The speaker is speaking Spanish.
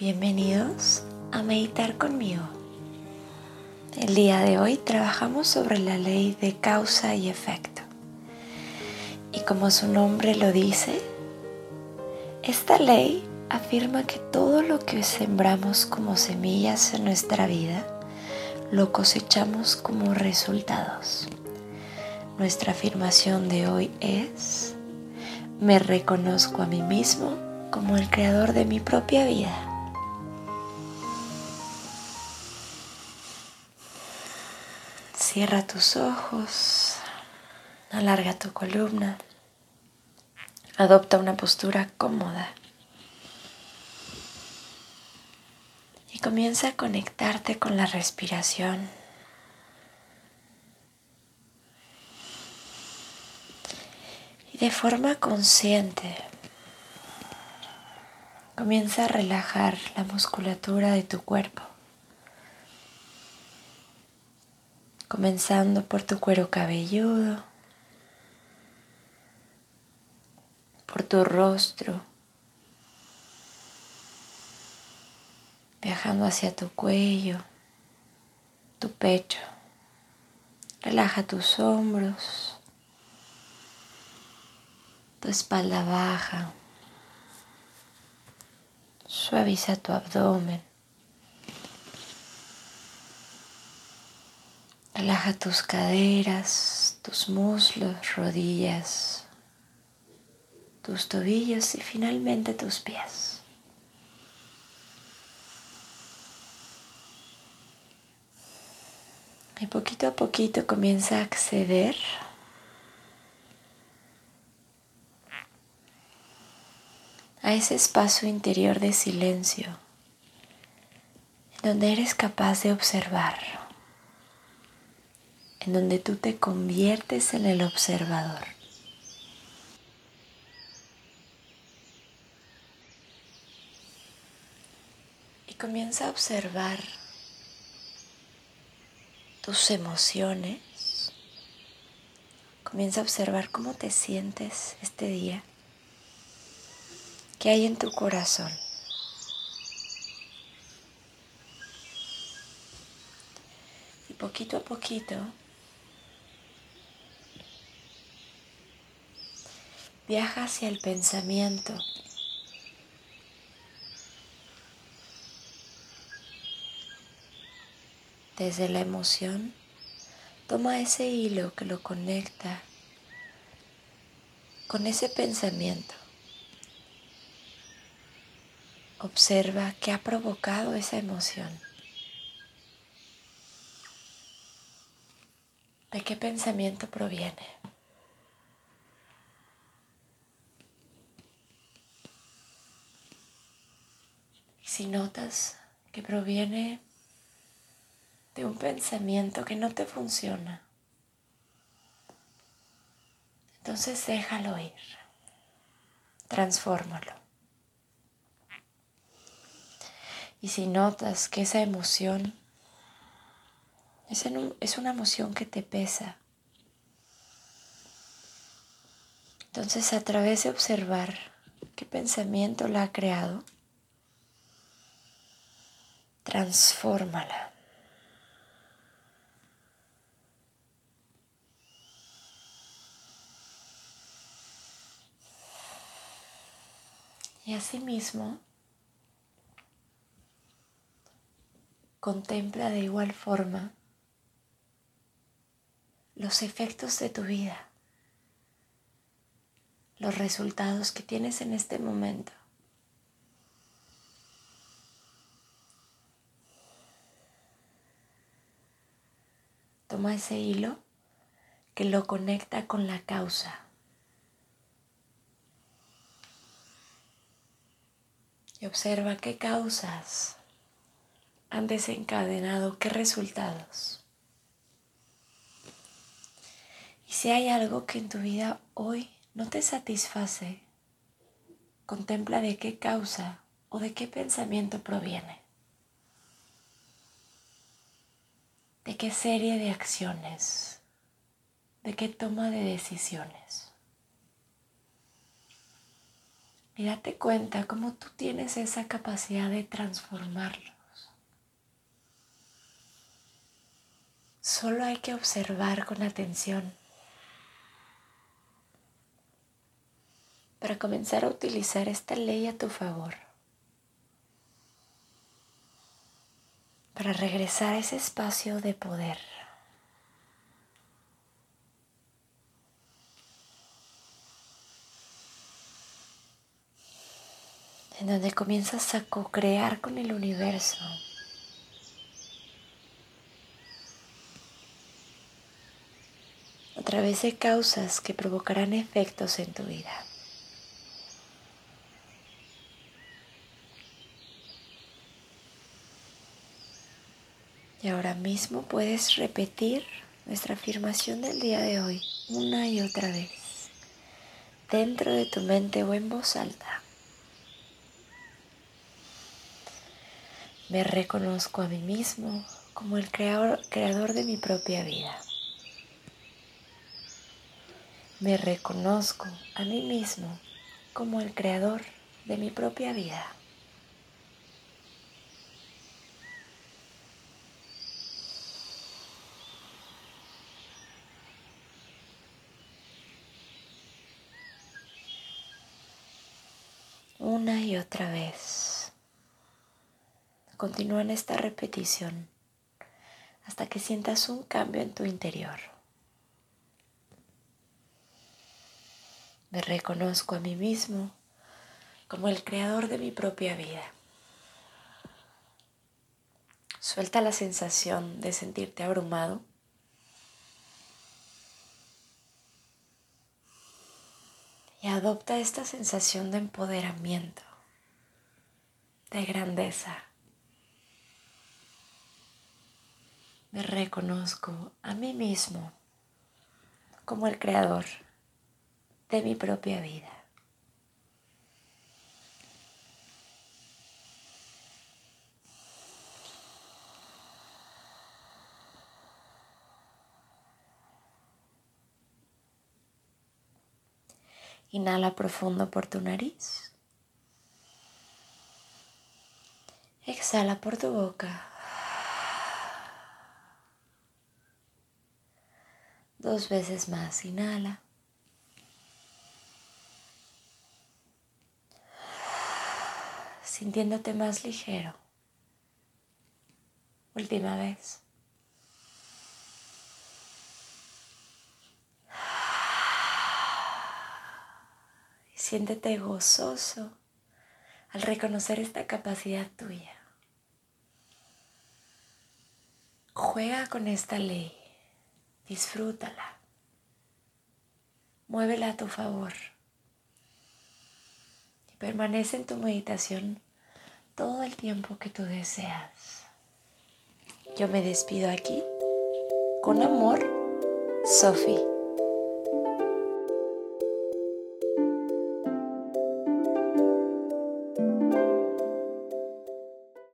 Bienvenidos a meditar conmigo. El día de hoy trabajamos sobre la ley de causa y efecto. Y como su nombre lo dice, esta ley afirma que todo lo que sembramos como semillas en nuestra vida, lo cosechamos como resultados. Nuestra afirmación de hoy es, me reconozco a mí mismo como el creador de mi propia vida. Cierra tus ojos, alarga tu columna, adopta una postura cómoda y comienza a conectarte con la respiración. Y de forma consciente comienza a relajar la musculatura de tu cuerpo. Comenzando por tu cuero cabelludo, por tu rostro, viajando hacia tu cuello, tu pecho. Relaja tus hombros, tu espalda baja, suaviza tu abdomen. Relaja tus caderas, tus muslos, rodillas, tus tobillos y finalmente tus pies. Y poquito a poquito comienza a acceder a ese espacio interior de silencio donde eres capaz de observar en donde tú te conviertes en el observador. Y comienza a observar tus emociones. Comienza a observar cómo te sientes este día. ¿Qué hay en tu corazón? Y poquito a poquito viaja hacia el pensamiento. Desde la emoción, toma ese hilo que lo conecta con ese pensamiento. Observa qué ha provocado esa emoción. ¿De qué pensamiento proviene? Si notas que proviene de un pensamiento que no te funciona, entonces déjalo ir, transfórmalo. Y si notas que esa emoción es una emoción que te pesa, entonces a través de observar qué pensamiento la ha creado, transfórmala. Y asimismo, contempla de igual forma los efectos de tu vida, los resultados que tienes en este momento. Toma ese hilo que lo conecta con la causa. Y observa qué causas han desencadenado qué resultados. Y si hay algo que en tu vida hoy no te satisface, contempla de qué causa o de qué pensamiento proviene. De qué serie de acciones, de qué toma de decisiones. Y date cuenta cómo tú tienes esa capacidad de transformarlos. Solo hay que observar con atención para comenzar a utilizar esta ley a tu favor. Para regresar a ese espacio de poder. en donde comienzas a co-crear con el universo. A través de causas que provocarán efectos en tu vida. Ahora mismo puedes repetir nuestra afirmación del día de hoy una y otra vez, dentro de tu mente o en voz alta. Me reconozco a mí mismo como el creador, creador de mi propia vida. Me reconozco a mí mismo como el creador de mi propia vida. Una y otra vez. Continúa en esta repetición hasta que sientas un cambio en tu interior. Me reconozco a mí mismo como el creador de mi propia vida. Suelta la sensación de sentirte abrumado. Y adopta esta sensación de empoderamiento, de grandeza. me reconozco a mí mismo como el creador de mi propia vida. Inhala profundo por tu nariz. Exhala por tu boca. Dos veces más, inhala. Sintiéndote más ligero. Última vez. Siéntete gozoso al reconocer esta capacidad tuya. Juega con esta ley. Disfrútala. Muévela a tu favor. Y permanece en tu meditación todo el tiempo que tú deseas. Yo me despido aquí. Con amor, Sophie.